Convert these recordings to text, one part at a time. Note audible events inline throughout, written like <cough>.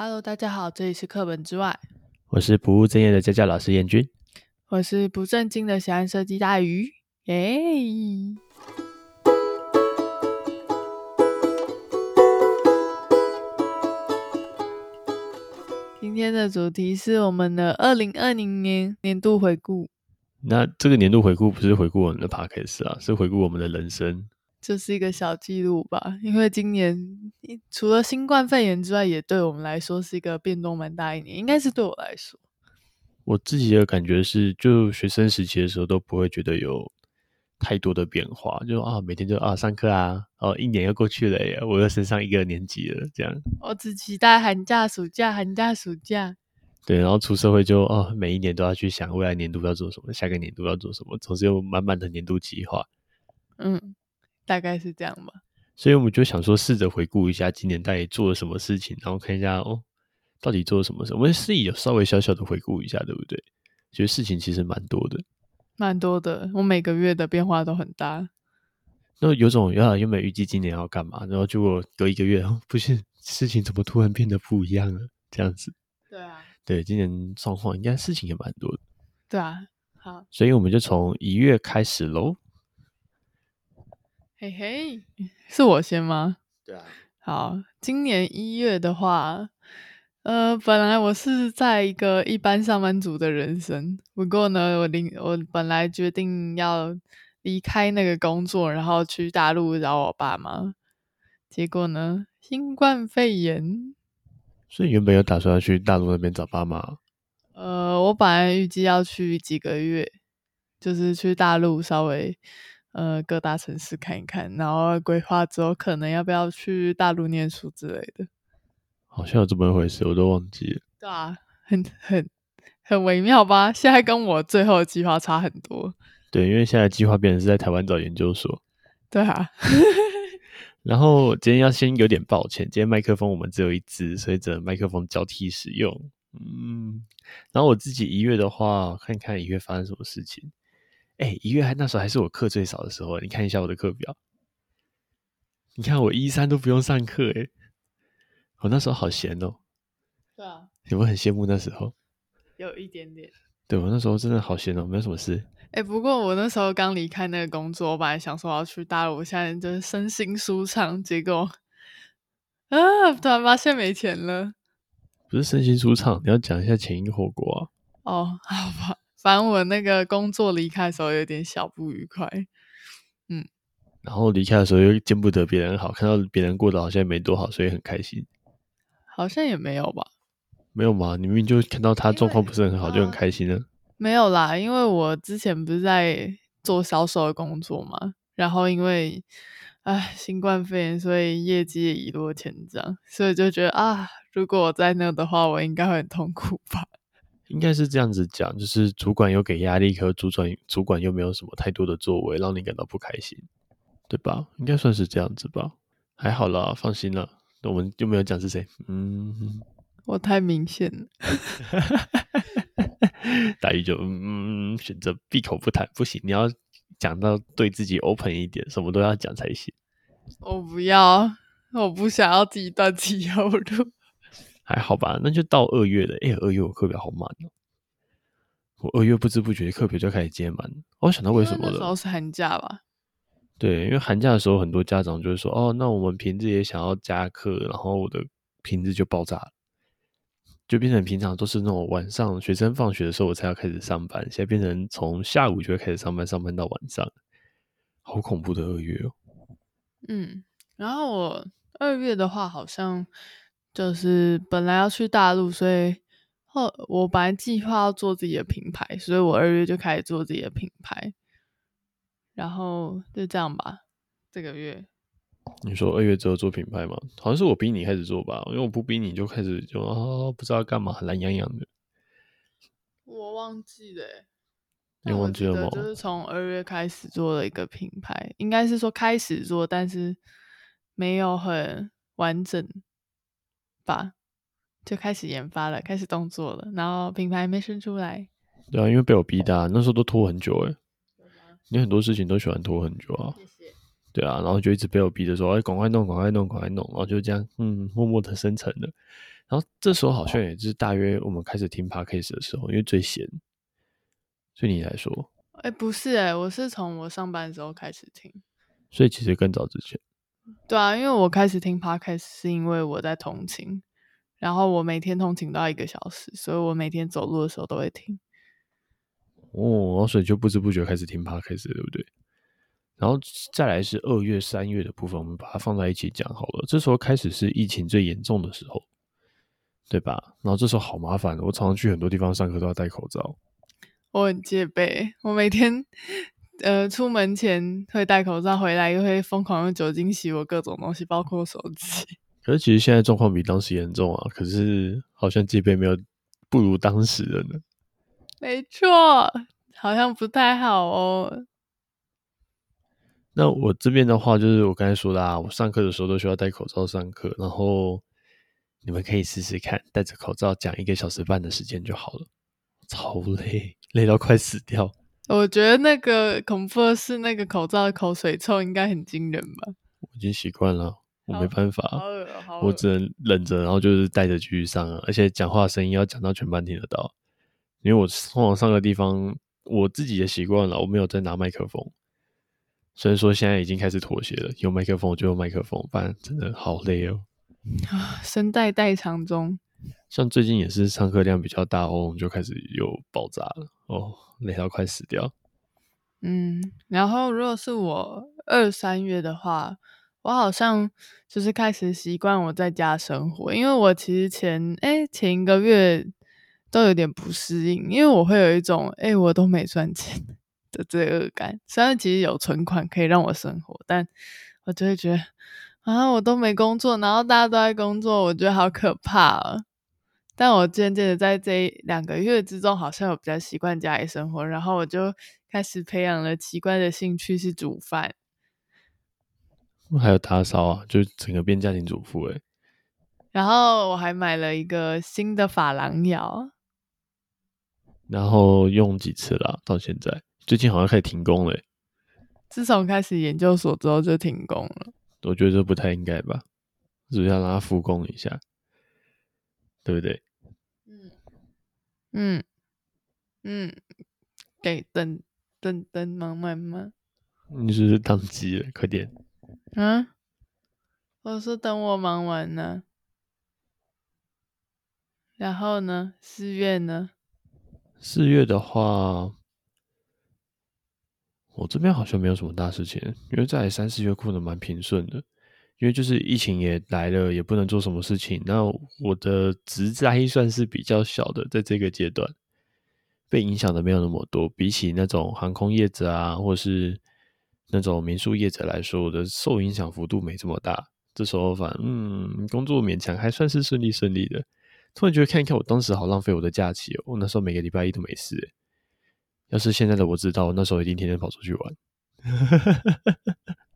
Hello，大家好，这里是课本之外，我是不务正业的家教老师严君，我是不正经的喜欢设计大鱼，耶！今天的主题是我们的二零二零年年度回顾。那这个年度回顾不是回顾我们的 podcast 啊，是回顾我们的人生。就是一个小记录吧，因为今年除了新冠肺炎之外，也对我们来说是一个变动蛮大一年，应该是对我来说。我自己的感觉是，就学生时期的时候都不会觉得有太多的变化，就啊每天就啊上课啊，哦一年又过去了耶，我又升上一个年级了，这样。我只期待寒假、暑假、寒假、暑假。对，然后出社会就哦每一年都要去想未来年度要做什么，下个年度要做什么，总是有满满的年度计划。嗯。大概是这样吧，所以我们就想说，试着回顾一下今年到底做了什么事情，然后看一下哦，到底做了什么事。我们自己有稍微小小的回顾一下，对不对？觉得事情其实蛮多的，蛮多的。我每个月的变化都很大。那有种原来原本预计今年要干嘛，然后结果隔一个月，不是事情怎么突然变得不一样了？这样子。对啊。对，今年状况应该事情也蛮多的。对啊。好。所以我们就从一月开始喽。嘿嘿，<laughs> 是我先吗？对啊。好，今年一月的话，呃，本来我是在一个一般上班族的人生，不过呢，我临我本来决定要离开那个工作，然后去大陆找我爸妈，结果呢，新冠肺炎。所以原本有打算要去大陆那边找爸妈？呃，我本来预计要去几个月，就是去大陆稍微。呃，各大城市看一看，然后规划之后可能要不要去大陆念书之类的。好像有这么一回事，我都忘记了。对啊，很很很微妙吧？现在跟我最后的计划差很多。对，因为现在计划变成是在台湾找研究所。对啊。<laughs> 然后今天要先有点抱歉，今天麦克风我们只有一支，所以只能麦克风交替使用。嗯。然后我自己一月的话，看看一月发生什么事情。哎，一月还那时候还是我课最少的时候，你看一下我的课表，你看我一三都不用上课，哎，我那时候好闲哦。对啊，有没有很羡慕那时候？有一点点。对，我那时候真的好闲哦，没有什么事。哎，不过我那时候刚离开那个工作，我本来想说我要去大陆，我现在就是身心舒畅，结果啊，突然发现没钱了。不是身心舒畅，你要讲一下前因后果啊。哦，好吧。反正我那个工作离开的时候有点小不愉快，嗯，然后离开的时候又见不得别人好，看到别人过得好像也没多好，所以很开心。好像也没有吧？没有吗？你明明就看到他状况不是很好，就很开心呢？没有啦，因为我之前不是在做销售的工作嘛，然后因为唉新冠肺炎，所以业绩也一落千丈，所以就觉得啊，如果我在那的话，我应该会很痛苦吧。应该是这样子讲，就是主管有给压力，可主管主管又没有什么太多的作为，让你感到不开心，对吧？应该算是这样子吧。还好啦，放心了。我们又没有讲是谁，嗯，<laughs> 我太明显了。<laughs> 大鱼就嗯嗯选择闭口不谈，不行，你要讲到对自己 open 一点，什么都要讲才行。我不要，我不想要自己断气后 <laughs> 路。还好吧，那就到二月了。哎、欸，二月我课表好满哦。我二月不知不觉课表就开始接满。我想到为什么了？那时候是寒假吧？对，因为寒假的时候，很多家长就会说：“哦，那我们平日也想要加课。”然后我的平日就爆炸了，就变成平常都是那种晚上学生放学的时候我才要开始上班，现在变成从下午就会开始上班，上班到晚上，好恐怖的二月哦。嗯，然后我二月的话好像。就是本来要去大陆，所以后我本来计划要做自己的品牌，所以我二月就开始做自己的品牌，然后就这样吧。这个月，你说二月之后做品牌吗？好像是我逼你开始做吧，因为我不逼你就开始就啊，不知道干嘛，懒洋洋的。我忘记了，你忘记了吗？就是从二月开始做了一个品牌，应该是说开始做，但是没有很完整。吧，就开始研发了，开始动作了，然后品牌没生出来。对啊，因为被我逼的，那时候都拖很久哎。你很多事情都喜欢拖很久啊。谢谢。对啊，然后就一直被我逼着说，哎，赶快弄，赶快弄，赶快弄，然后就这样，嗯，默默的生成了。然后这时候好像也是大约我们开始听 Podcast 的时候，因为最闲。对你来说，哎，不是哎，我是从我上班的时候开始听，所以其实更早之前。对啊，因为我开始听 Podcast 是因为我在通勤，然后我每天通勤到一个小时，所以我每天走路的时候都会听。哦，所以就不知不觉开始听 Podcast 对不对？然后再来是二月、三月的部分，我们把它放在一起讲好了。这时候开始是疫情最严重的时候，对吧？然后这时候好麻烦，我常常去很多地方上课都要戴口罩。我很戒备，我每天呃出门前会戴口罩，回来又会疯狂用酒精洗我各种东西，包括手机。<laughs> 可是其实现在状况比当时严重啊，可是好像戒备没有不如当时的呢。没错，好像不太好哦。那我这边的话，就是我刚才说的啊，我上课的时候都需要戴口罩上课，然后你们可以试试看，戴着口罩讲一个小时半的时间就好了。超累，累到快死掉。我觉得那个恐怖的是那个口罩的口水臭，应该很惊人吧？我已经习惯了，我没办法，好恶喔，好恶喔，我只能忍着，然后就是戴着继续上啊。而且讲话声音要讲到全班听得到，因为我通常上个地方，我自己也习惯了，我没有再拿麦克风。虽然说现在已经开始妥协了，有麦克风就用麦克风，不然真的好累哦。啊，声带代偿中。<laughs> 像最近也是上课量比较大哦，我们就开始有爆炸了哦，累到快死掉。嗯，然后如果是我二三月的话，我好像就是开始习惯我在家生活，因为我其实前哎前一个月都有点不适应，因为我会有一种哎我都没赚钱的罪恶感。虽然其实有存款可以让我生活，但我就会觉得啊我都没工作，然后大家都在工作，我觉得好可怕啊。但我渐渐的在这两个月之中，好像有比较习惯家里生活，然后我就开始培养了奇怪的兴趣，是煮饭，还有打扫啊，就整个变家庭主妇诶。然后我还买了一个新的珐琅窑，然后用几次了？到现在最近好像开始停工了。自从开始研究所之后就停工了。我觉得这不太应该吧？是不是要让它复工一下？对不对？嗯嗯，给等等等忙完吗，你是不是宕机了？快点！啊，我说等我忙完呢。然后呢？四月呢？四月的话，我这边好像没有什么大事情，因为在三四月过得蛮平顺的。因为就是疫情也来了，也不能做什么事情。那我的职灾算是比较小的，在这个阶段被影响的没有那么多。比起那种航空业者啊，或是那种民宿业者来说，我的受影响幅度没这么大。这时候反嗯，工作勉强还算是顺利顺利的。突然觉得看一看，我当时好浪费我的假期哦。我那时候每个礼拜一都没事。要是现在的我知道，那时候一定天天跑出去玩。<laughs>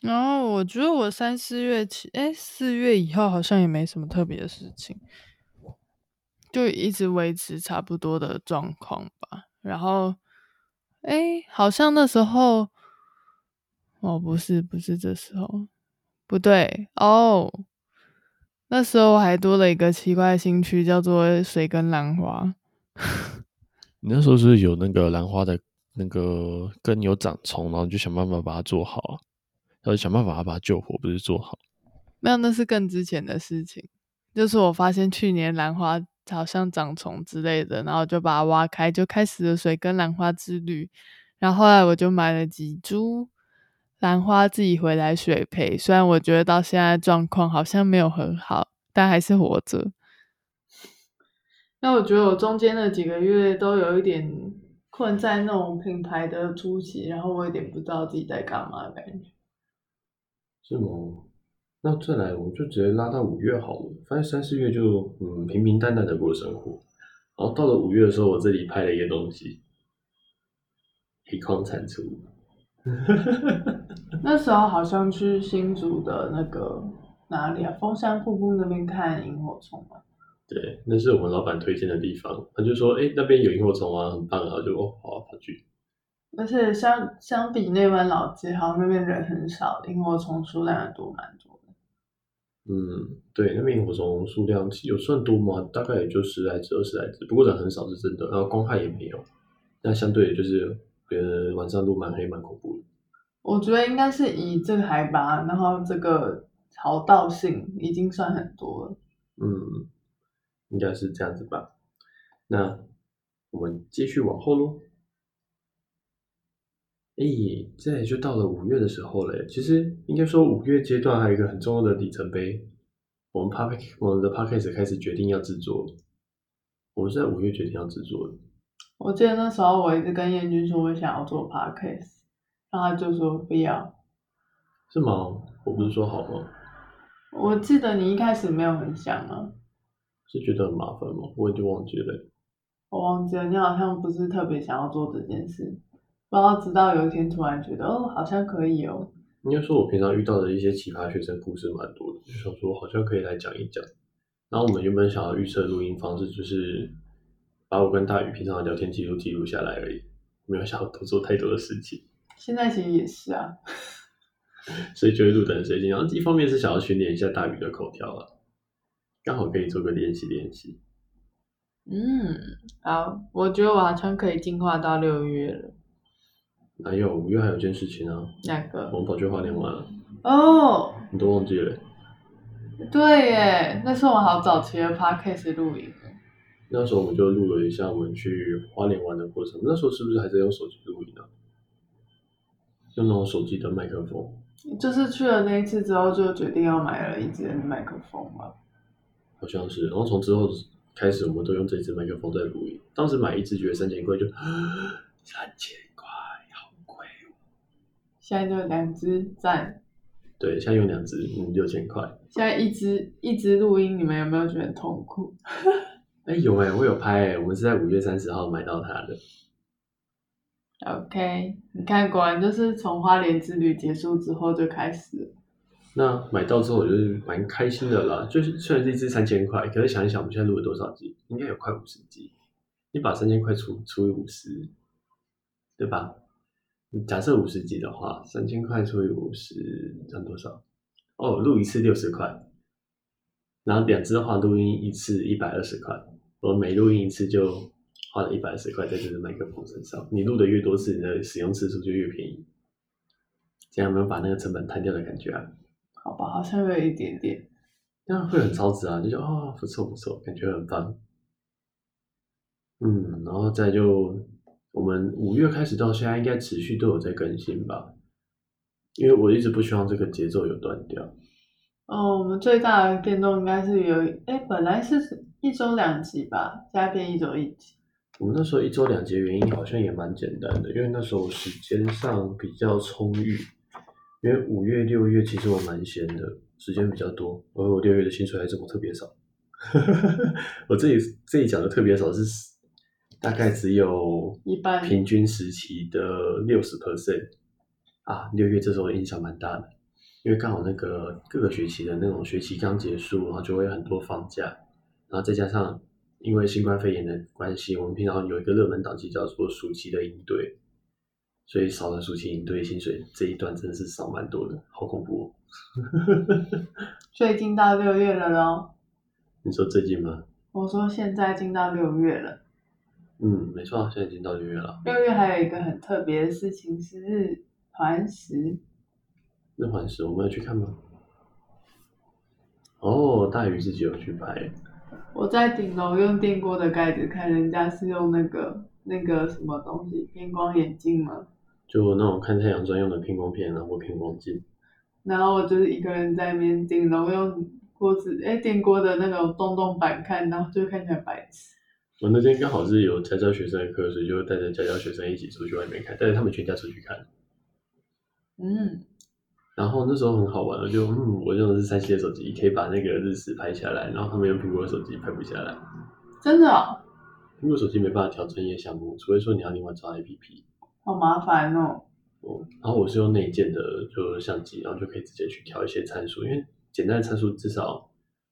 然后我觉得我三四月起，哎，四月以后好像也没什么特别的事情，就一直维持差不多的状况吧。然后，哎，好像那时候，哦，不是，不是这时候，不对，哦，那时候我还多了一个奇怪的兴趣，叫做水跟兰花。<laughs> 你那时候是是有那个兰花的那个根有长虫，然后就想办法把它做好啊？要想办法把它救活，不是做好。没有，那是更之前的事情。就是我发现去年兰花好像长虫之类的，然后就把它挖开，就开始了水跟兰花之旅。然后后来我就买了几株兰花自己回来水培。虽然我觉得到现在状况好像没有很好，但还是活着。那我觉得我中间的几个月都有一点困在那种品牌的初期，然后我有点不知道自己在干嘛的感觉。是吗？那再来，我们就直接拉到五月好了。发现三四月就嗯平平淡淡的过生活，然后到了五月的时候，我这里拍了一个东西，黑矿产出。<laughs> 那时候好像去新竹的那个哪里啊？凤山瀑布那边看萤火虫嘛。对，那是我们老板推荐的地方。他就说：“哎、欸，那边有萤火虫啊，很棒啊！”就哦，好啊，跑去。而且相相比内湾老街，好像那边人很少，萤火虫数量也多蛮多的。嗯，对，那边萤火虫数量有算多吗？大概也就十来只、二十来只，不过人很少是真的。然后光害也没有，那相对的就是，呃，晚上路蛮黑、蛮恐怖的。我觉得应该是以这个海拔，然后这个潮道性已经算很多了。嗯，应该是这样子吧。那我们继续往后喽。哎，这也就到了五月的时候了。其实应该说，五月阶段还有一个很重要的里程碑，我们 Podcast 我们的 Podcast 开始决定要制作。我们是在五月决定要制作的。我记得那时候我一直跟燕君说，我想要做 Podcast，然后他就说不要。是吗？我不是说好吗？我记得你一开始没有很想啊。是觉得很麻烦吗？我已经忘记了。我忘记了，你好像不是特别想要做这件事。然后直到有一天突然觉得哦，好像可以哦。应该说，我平常遇到的一些奇葩学生故事蛮多的，就想说好像可以来讲一讲。然后我们原本想要预测录音方式，就是把我跟大宇平常的聊天记录记录下来而已，没有想要多做太多的事情。<laughs> 现在其实也是啊，所以就会录得很随性。然后一方面是想要训练一下大宇的口条啊，刚好可以做个练习练习。嗯，好，我觉得我好像可以进化到六月了。还有五月还有件事情啊，哪个？我们跑去花莲玩了。哦，你都忘记了？对耶，那是我们好早期的 podcast 录影。那时候我们就录了一下我们去花莲玩的过程。那时候是不是还在用手机录影啊？用那种手机的麦克风。就是去了那一次之后，就决定要买了一支麦克风嘛。好像是，然后从之后开始，我们都用这支麦克风在录音。当时买一支觉得三千块就三千。现在就两只赞，对，现在用两只，嗯，六千块。现在一只一只录音，你们有没有觉得很痛苦？<laughs> 哎、欸，有哎、欸，我有拍哎、欸，我们是在五月三十号买到它的。OK，你看，果然就是从花莲之旅结束之后就开始。那买到之后，我就是蛮开心的啦。就是虽然这一支三千块，可是想一想，我们现在录了多少集？应该有快五十集。你把三千块除除以五十，对吧？假设五十集的话，三千块除以五十，赚多少？哦，录一次六十块，然后两支的话，录音一次一百二十块。我每录音一次就花了一百二十块在这支麦克风身上。你录的越多次，你的使用次数就越便宜。这样有没有把那个成本摊掉的感觉啊？好吧，好像有一点点，那会很超值啊！就觉得啊、哦，不错不错，感觉很棒。嗯，然后再就。我们五月开始到现在，应该持续都有在更新吧？因为我一直不希望这个节奏有断掉。哦，我们最大的变动应该是有，哎，本来是一周两集吧，现在变一周一集。我们那时候一周两集的原因好像也蛮简单的，因为那时候时间上比较充裕。因为五月、六月其实我蛮闲的，时间比较多，而我六月的薪水还这么特别少。<laughs> 我这里这里讲的特别少是。大概只有一般平均时期的六十 percent 啊，六月这时候影响蛮大的，因为刚好那个各个学期的那种学期刚结束，然后就会有很多放假，然后再加上因为新冠肺炎的关系，我们平常有一个热门档期叫做暑期的应对，所以少了暑期应对薪水这一段真的是少蛮多的，好恐怖哦。<laughs> 最近到六月了咯。你说最近吗？我说现在进到六月了。嗯，没错，现在已经到六月了。六月还有一个很特别的事情是日环食。日环食，我们要去看吗？哦，大鱼自己有去拍。我在顶楼用电锅的盖子看，人家是用那个那个什么东西，偏光眼镜吗？就那种看太阳专用的偏光片然后偏光镜。然后我就是一个人在那边顶楼用锅子，哎，电锅的那种洞洞板看，然后就看起来白痴。我那天刚好是有家教学生的课，所以就带着家教学生一起出去外面看，带着他们全家出去看。嗯，然后那时候很好玩，我就嗯，我用的是三星的手机，可以把那个日食拍下来，然后他们用苹果的手机拍不下来。真的哦？苹果手机没办法调专业项目，除非说你要另外装 APP。好麻烦哦。哦，然后我是用内建的就相机，然后就可以直接去调一些参数，因为简单的参数至少。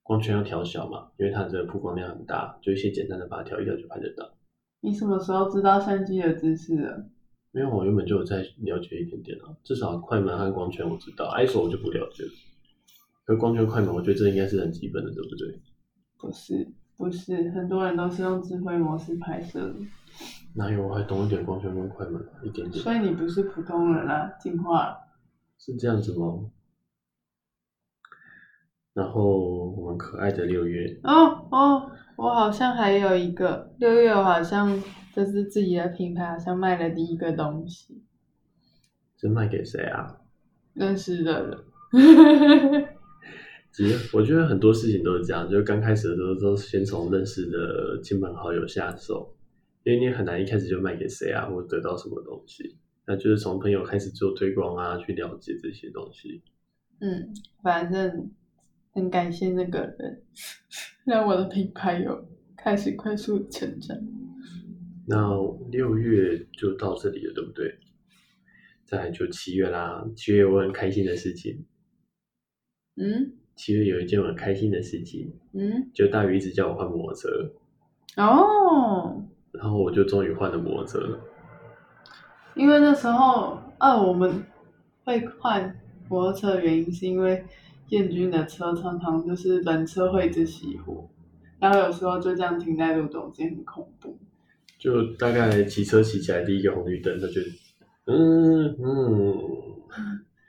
光圈要调小嘛，因为它这个曝光量很大，就一些简单的把它调一调就拍得到。你什么时候知道相机的知识的？因为，我原本就有在了解一点点啊，至少快门和光圈我知道，ISO 我就不了解了。可光圈快门，我觉得这应该是很基本的，对不对？不是，不是，很多人都是用智慧模式拍摄的。哪有？我还懂一点光圈跟快门，一点点。所以你不是普通人啊，进化了。是这样子吗？然后我们可爱的六月。哦哦，我好像还有一个六月，我好像就是自己的品牌，好像卖了第一个东西。是卖给谁啊？认识的人。<laughs> 其实我觉得很多事情都是这样，就刚开始的时候都先从认识的亲朋好友下手，因为你很难一开始就卖给谁啊，或得到什么东西。那就是从朋友开始做推广啊，去了解这些东西。嗯，反正。很感谢那个人，让我的品牌有开始快速成长。那六月就到这里了，对不对？再来就七月啦，七月我很开心的事情。嗯？七月有一件我很开心的事情。嗯？就大鱼一直叫我换摩托车。哦。然后我就终于换了摩托车了。因为那时候，啊，我们会换摩托车的原因是因为。燕军的车常常就是人车会一直熄火，然后有时候就这样停在路中间，很恐怖。就大概骑车骑起来第一个红绿灯，他就嗯嗯，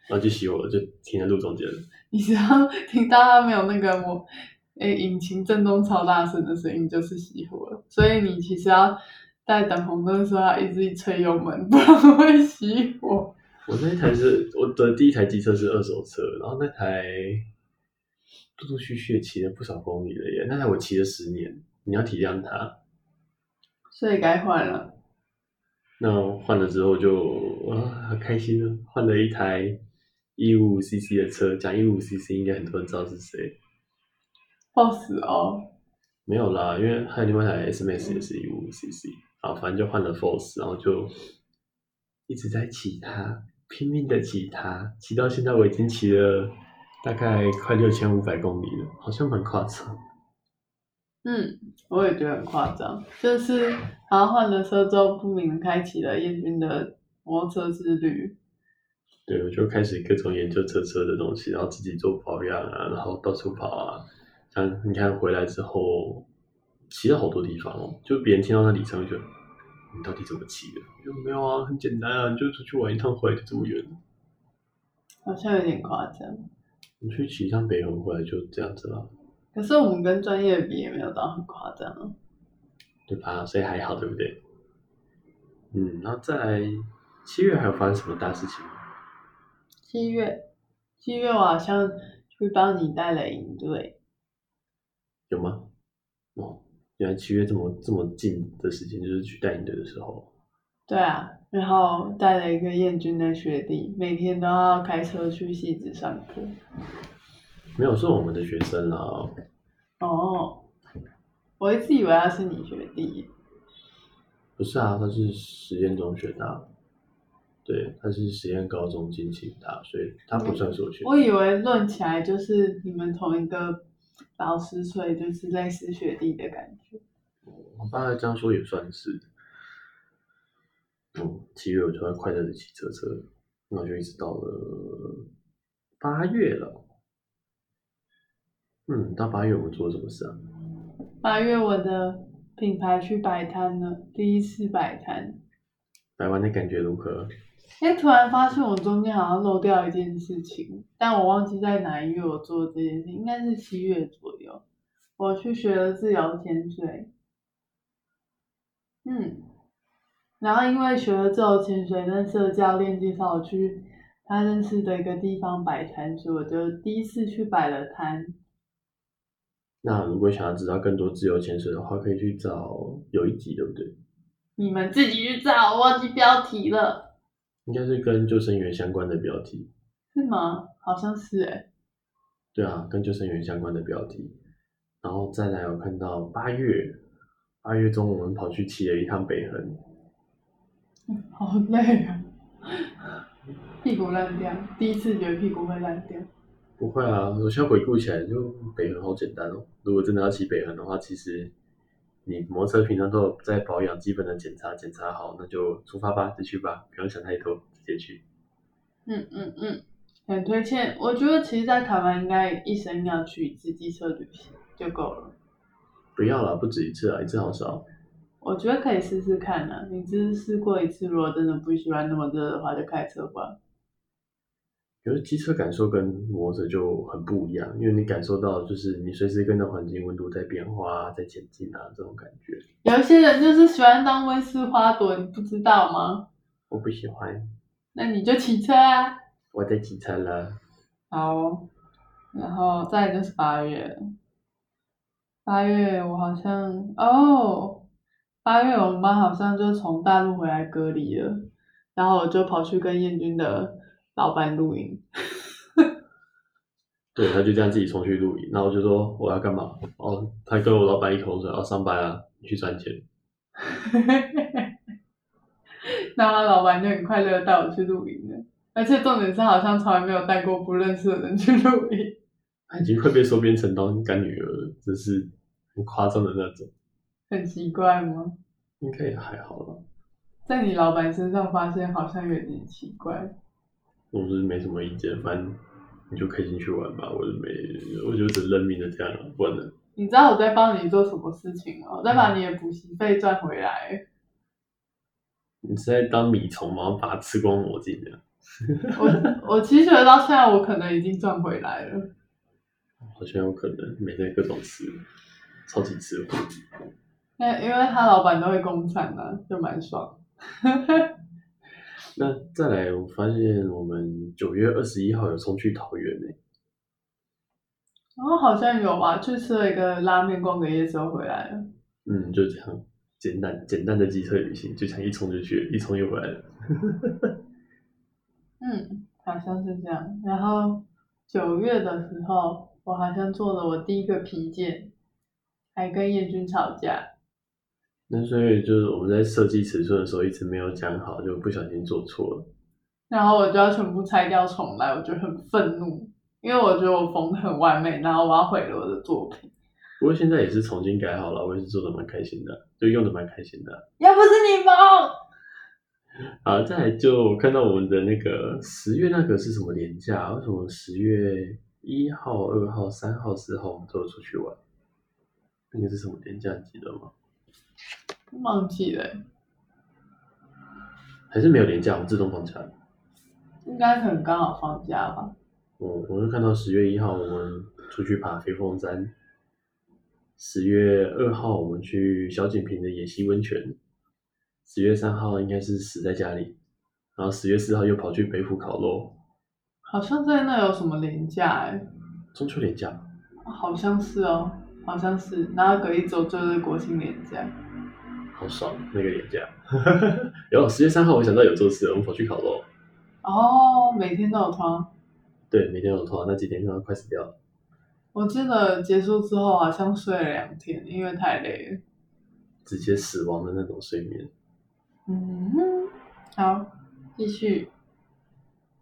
然后就熄火了，就停在路中间了。你只要听到它没有那个我，诶，引擎震动超大声的声音，就是熄火了。所以你其实要在等红灯的时候要一直吹油门，不然会熄火。我那一台是我的第一台机车是二手车，然后那台陆陆续续骑了不少公里了耶。那台我骑了十年，你要体谅它。所以该换了。那换了之后就啊，很开心了，换了一台一五五 CC 的车。讲一五五 CC 应该很多人知道是谁。Boss 哦。没有啦，因为还有另外一台 SMS 也是一五五 CC。啊，反正就换了 Force，然后就一直在骑它。拼命的骑它，骑到现在我已经骑了大概快六千五百公里了，好像蛮夸张。嗯，我也觉得很夸张，就是然后换了车之后，不明开启了燕军的摩托车之旅。对，我就开始各种研究车车的东西，然后自己做保养啊，然后到处跑啊。像你看回来之后，骑了好多地方哦，就别人听到那里程就。你到底怎么骑的？有没有啊？很简单啊，你就出去玩一趟回来就这么远。好像有点夸张。你去骑一趟北横回来就这样子了。可是我们跟专业比也没有到很夸张。对吧？所以还好，对不对？嗯，然后再来七月还有发生什么大事情吗？七月，七月我好像去帮你带了营队。有吗？哦。原来七月这么这么近的时间，就是去带营队的时候。对啊，然后带了一个燕军的学弟，每天都要开车去戏子上课。没有，是我们的学生啦。哦，我一直以为他是你学弟。不是啊，他是实验中学的。对，他是实验高中进行的，所以他不算是我学弟。我以为论起来就是你们同一个。老师，所以就是类似学弟的感觉。我爸这样说也算是。嗯，七月我就在快乐的骑车车，那我就一直到了八月了。嗯，到八月我们做了什么事啊？八月我的品牌去摆摊了，第一次摆摊。摆完的感觉如何？哎，突然发现我中间好像漏掉一件事情，但我忘记在哪一月我做这件事情，应该是七月左右。我去学了自由潜水，嗯，然后因为学了自由潜水，认识的教练介绍我去他认识的一个地方摆摊，所以我就第一次去摆了摊。那如果想要知道更多自由潜水的话，可以去找有一集，对不对？你们自己去找，我忘记标题了。应该是跟救生员相关的标题，是吗？好像是诶。对啊，跟救生员相关的标题，然后再来我看到八月，八月中我们跑去骑了一趟北横，嗯，好累啊，屁股烂掉，第一次觉得屁股会烂掉。不会啊，我现在回顾起来就北横好简单哦。如果真的要骑北横的话，其实。你摩托车平常都有在保养，基本的检查检查好，那就出发吧，就去吧，不用想太多，直接去。嗯嗯嗯，很推荐。我觉得其实，在台湾应该一生要去一次机车旅行就够了。不要了，不止一次啊，一次好少。我觉得可以试试看啊。你只是试过一次，如果真的不喜欢那么热的话，就开车吧。可是机车感受跟摩托车就很不一样，因为你感受到就是你随时跟着环境温度在变化，在前进啊，这种感觉。有一些人就是喜欢当温室花朵，你不知道吗？我不喜欢。那你就骑车啊。我在骑车了。好，然后再就是八月。八月我好像哦，八月我妈好像就从大陆回来隔离了，然后我就跑去跟彦君的。老板露营，对，他就这样自己冲去露营，然后我就说我要干嘛？哦，他跟我老板一口说要上班啊，你去赚钱。<laughs> 然后他老板就很快乐带我去露营了，而且重点是好像从来没有带过不认识的人去露营。他已经快被收编成当干女儿了，真是很夸张的那种。很奇怪吗？应该也还好吧。在你老板身上发现好像有点奇怪。我是没什么意见，反正你就开心去玩吧。我就没，我就只认命的这样了，不然呢？你知道我在帮你做什么事情吗？我在把你的补习费赚回来。你是在当米虫吗？把它吃光我自己这样。<laughs> 我我其实觉得到现在我可能已经赚回来了。好像有可能，每天各种吃，超级吃。那因为他老板都会供餐呢，就蛮爽。那再来，我发现我们九月二十一号有冲去桃园呢。哦，好像有吧，去吃了一个拉面，逛个夜之后回来了。嗯，就这样，简单简单的机车旅行，就这样一冲就去，一冲又回来了。<laughs> 嗯，好像是这样。然后九月的时候，我好像做了我第一个皮件，还跟彦君吵架。那所以就是我们在设计尺寸的时候一直没有讲好，就不小心做错了。然后我就要全部拆掉重来，我觉得很愤怒，因为我觉得我缝的很完美，然后我要毁了我的作品。不过现在也是重新改好了，我也是做的蛮开心的，就用的蛮开心的。要不是你缝。<laughs> 好，再来就看到我们的那个十月那个是什么连假？为什么十月一号、二号、三号、四号我们都有出去玩？那个是什么连假？你记得吗？忘记了，还是没有连假，我们自动放假。应该可能刚好放假吧。我我是看到十月一号我们出去爬飞凤山，十月二号我们去小景平的野溪温泉，十月三号应该是死在家里，然后十月四号又跑去北埔烤肉。好像在那有什么连假哎？中秋连假？好像是哦。好像是，然后隔一周就是国庆连假，好爽那个连假。<laughs> 有十月三号，我想到有做事，我们跑去烤肉。哦，每天都有团。对，每天都有团，那几天可能快死掉了。我记得结束之后好像睡了两天，因为太累了。直接死亡的那种睡眠。嗯，好，继续。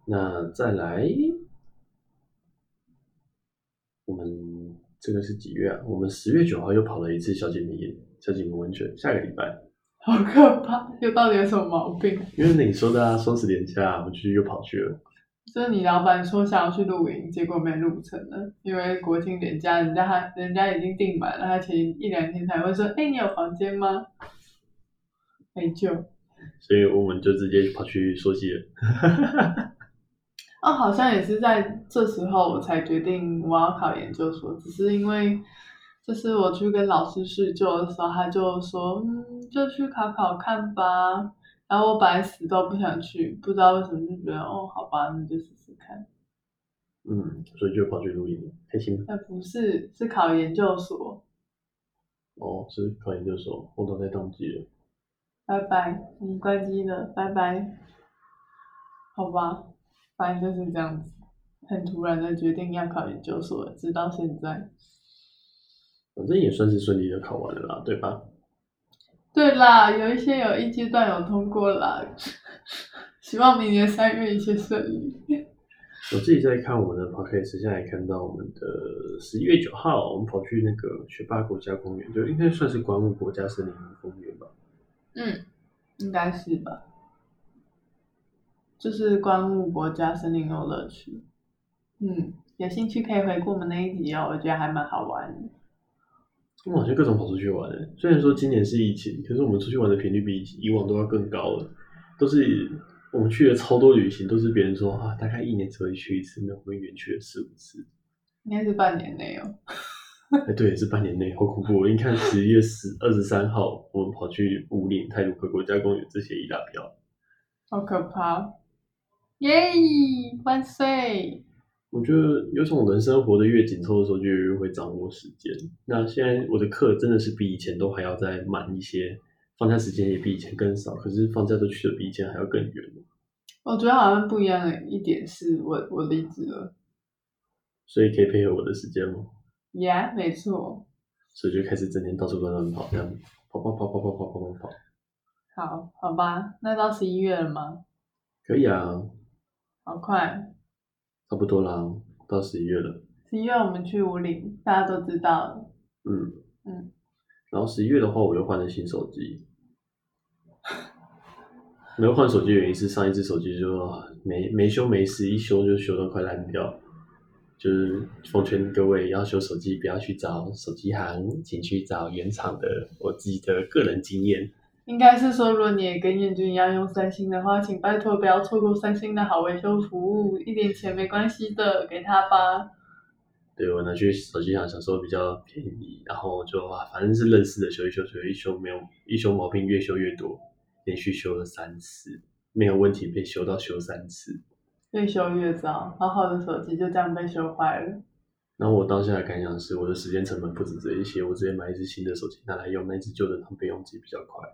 那再来，我们。这个是几月啊？我们十月九号又跑了一次小景坪，小景坪温泉。下个礼拜，<laughs> 好可怕！又到底有什么毛病？因为你说的啊，双十连假，我去又跑去了。就是你老板说想要去露营，结果没录成了，因为国庆连假，人家还人家已经订满了，他前一两天才会说：“哎，你有房间吗？”没救。所以我们就直接跑去说戏了。<laughs> 哦，好像也是在这时候我才决定我要考研究所，只是因为就是我去跟老师叙旧的时候，他就说，嗯，就去考考看吧。然后我本来死都不想去，不知道为什么就觉得，哦，好吧，那就试试看。嗯，所以就跑去录音，开心吗？那，不是，是考研究所。哦，是考研究所，我都在当机了。拜拜，你关机了，拜拜。好吧。反正就是这样子，很突然的决定要考研究所，直到现在。反正也算是顺利的考完了啦，对吧？对啦，有一些有一阶段有通过啦，<laughs> 希望明年三月一切顺利。我自己在看我们的 podcast，现在看到我们的十一月九号，我们跑去那个学霸国家公园，就应该算是观雾国家森林公园吧？嗯，应该是吧。就是观雾国家森林游乐区，嗯，有兴趣可以回顾我们那一集哦，我觉得还蛮好玩的。我好像各种跑出去玩的，虽然说今年是疫情，可是我们出去玩的频率比以往都要更高了。都是我们去了超多旅行，都是别人说啊，大概一年只会去一次，那我们远去了四五次。应该是半年内哦。<laughs> 哎，对，是半年内，好恐怖！你看十一月十二十三号，我们跑去武岭、泰鲁克国家公园这些一大票，好可怕！耶，万岁！我觉得有种人生活得越紧凑的时候，就越会掌握时间。那现在我的课真的是比以前都还要再满一些，放假时间也比以前更少，可是放假都去的比以前还要更远。我觉得好像不一样的一点是我我离职了，所以可以配合我的时间吗？Yeah，没错。所以就开始整天到处乱乱跑，这样跑跑跑跑跑跑跑跑跑。好，好吧，那到十一月了吗？可以啊。好快。差不多啦，到十一月了。十一月我们去五岭，大家都知道了。嗯嗯。然后十一月的话，我又换了新手机。没有换手机原因是上一只手机就没没修没事，一修就修到快烂掉。就是奉劝各位要修手机，不要去找手机行，请去找原厂的。我自己的个人经验。应该是说，如果你也跟彦君一样用三星的话，请拜托不要错过三星的好维修服务，一点钱没关系的，给他吧。对，我拿去手机行，想说比较便宜，然后就啊，反正是认识的修一修，修一修没有一修毛病越修越多，连续修了三次，没有问题被修到修三次，越修越糟，好好的手机就这样被修坏了。然后我当下的感想是，我的时间成本不止这一些，我直接买一只新的手机拿来用，那只旧的当备用机比较快。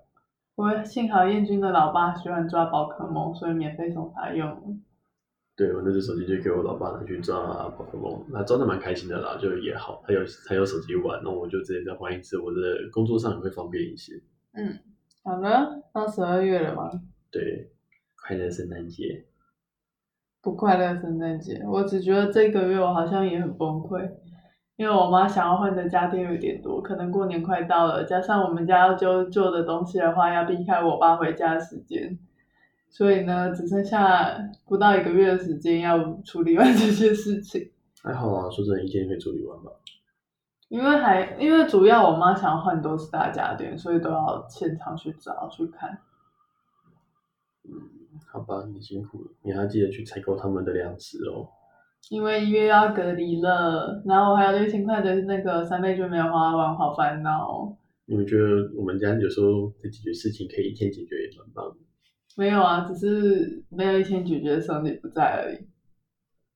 我幸好燕君的老爸喜欢抓宝可梦，所以免费送他用。对，我那只手机就给我老爸拿去抓宝可梦，那抓的蛮开心的啦，就也好，他有他有手机玩，那我就直接再换一次，我的工作上也会方便一些。嗯，好了，到十二月了吗？对，快乐圣诞节。不快乐圣诞节，我只觉得这个月我好像也很崩溃。因为我妈想要换的家电有点多，可能过年快到了，加上我们家要旧旧的东西的话，要避开我爸回家的时间，所以呢，只剩下不到一个月的时间要处理完 <laughs> 这些事情。还好啊，说真的，一天可以处理完吧。因为还因为主要我妈想要换都是大家电，所以都要现场去找去看。嗯，好吧，你辛苦了，你还要记得去采购他们的粮食哦。因为一月要隔离了，然后还有六千块的那个三倍券没有花完，好烦恼。你们觉得我们家有时候的解决事情可以一天解决也蛮棒的。没有啊，只是没有一天解决的时候你不在而已。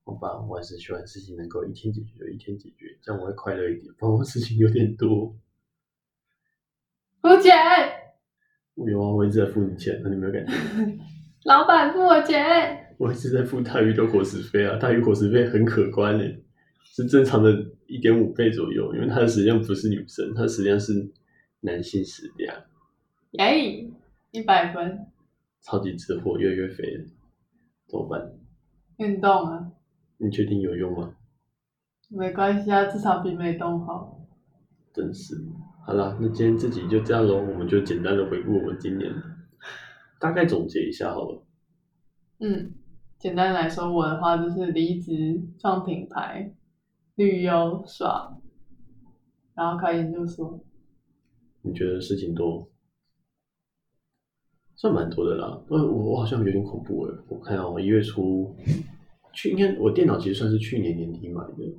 好吧，我还是喜欢事情能够一天解决就一天解决，这样我会快乐一点。不然我事情有点多。付钱。我有啊，我一直在付你钱，那你没有感觉？<laughs> 老板付我钱。我一直在付大鱼的伙食费啊，大鱼伙食费很可观诶，是正常的一点五倍左右，因为它的食量不是女生，它的食量是男性食量。耶，一百分。超级吃货，越来越肥了，怎么办？运动啊。你确定有用吗？没关系啊，至少比没动好。真是。好了，那今天这集就这样喽，我们就简单的回顾我们今年，大概总结一下好了。嗯。简单来说，我的话就是离职、创品牌、旅游耍，然后开研究所。你觉得事情多？算蛮多的啦。我我好像有点恐怖诶。我看哦，一月初，去应该我电脑其实算是去年年底买的。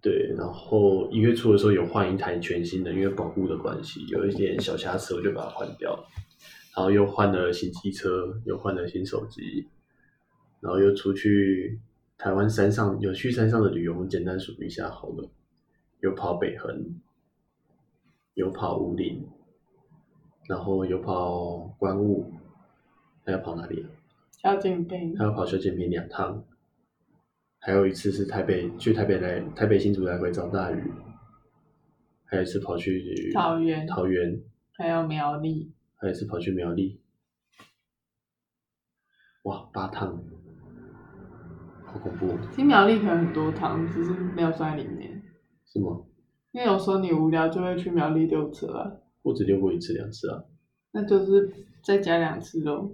对，然后一月初的时候有换一台全新的，因为保护的关系，有一点小瑕疵，我就把它换掉。然后又换了新机车，又换了新手机。然后又出去台湾山上，有去山上的旅游，我们简单数一下好了。有跑北横，有跑五岭，然后有跑关雾，还要跑哪里？小景平。还要跑小景平两趟，还有一次是台北去台北来台北新竹来回找大雨，还有一次跑去桃园，桃园，还有苗栗，还有一次跑去苗栗，哇，八趟。恐怖！其实苗栗可能很多糖，只是没有算在里面。是吗？因为有时候你无聊就会去苗栗溜车啊。我只溜过一次两次啊。那就是再加两次喽。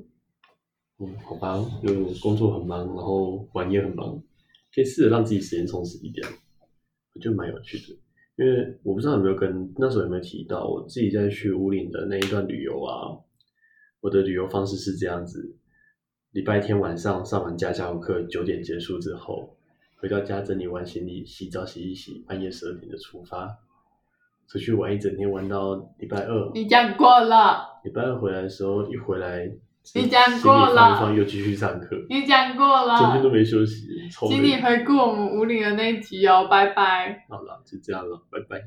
嗯，好吧，就工作很忙，然后玩也很忙，可以试着让自己时间充实一点，我觉得蛮有趣的。因为我不知道有没有跟那时候有没有提到，我自己在去乌岭的那一段旅游啊，我的旅游方式是这样子：礼拜天晚上上完家教课，九点结束之后，回到家整理完行李，洗澡洗一洗，半夜十二点就出发，出去玩一整天，玩到礼拜二。你讲过了。礼拜二回来的时候，一回来。你讲过了，放一放又继续上课。你讲过了，整天都没休息。请你回顾我们五岭的那一集哦，拜拜。好了，就这样了，拜拜。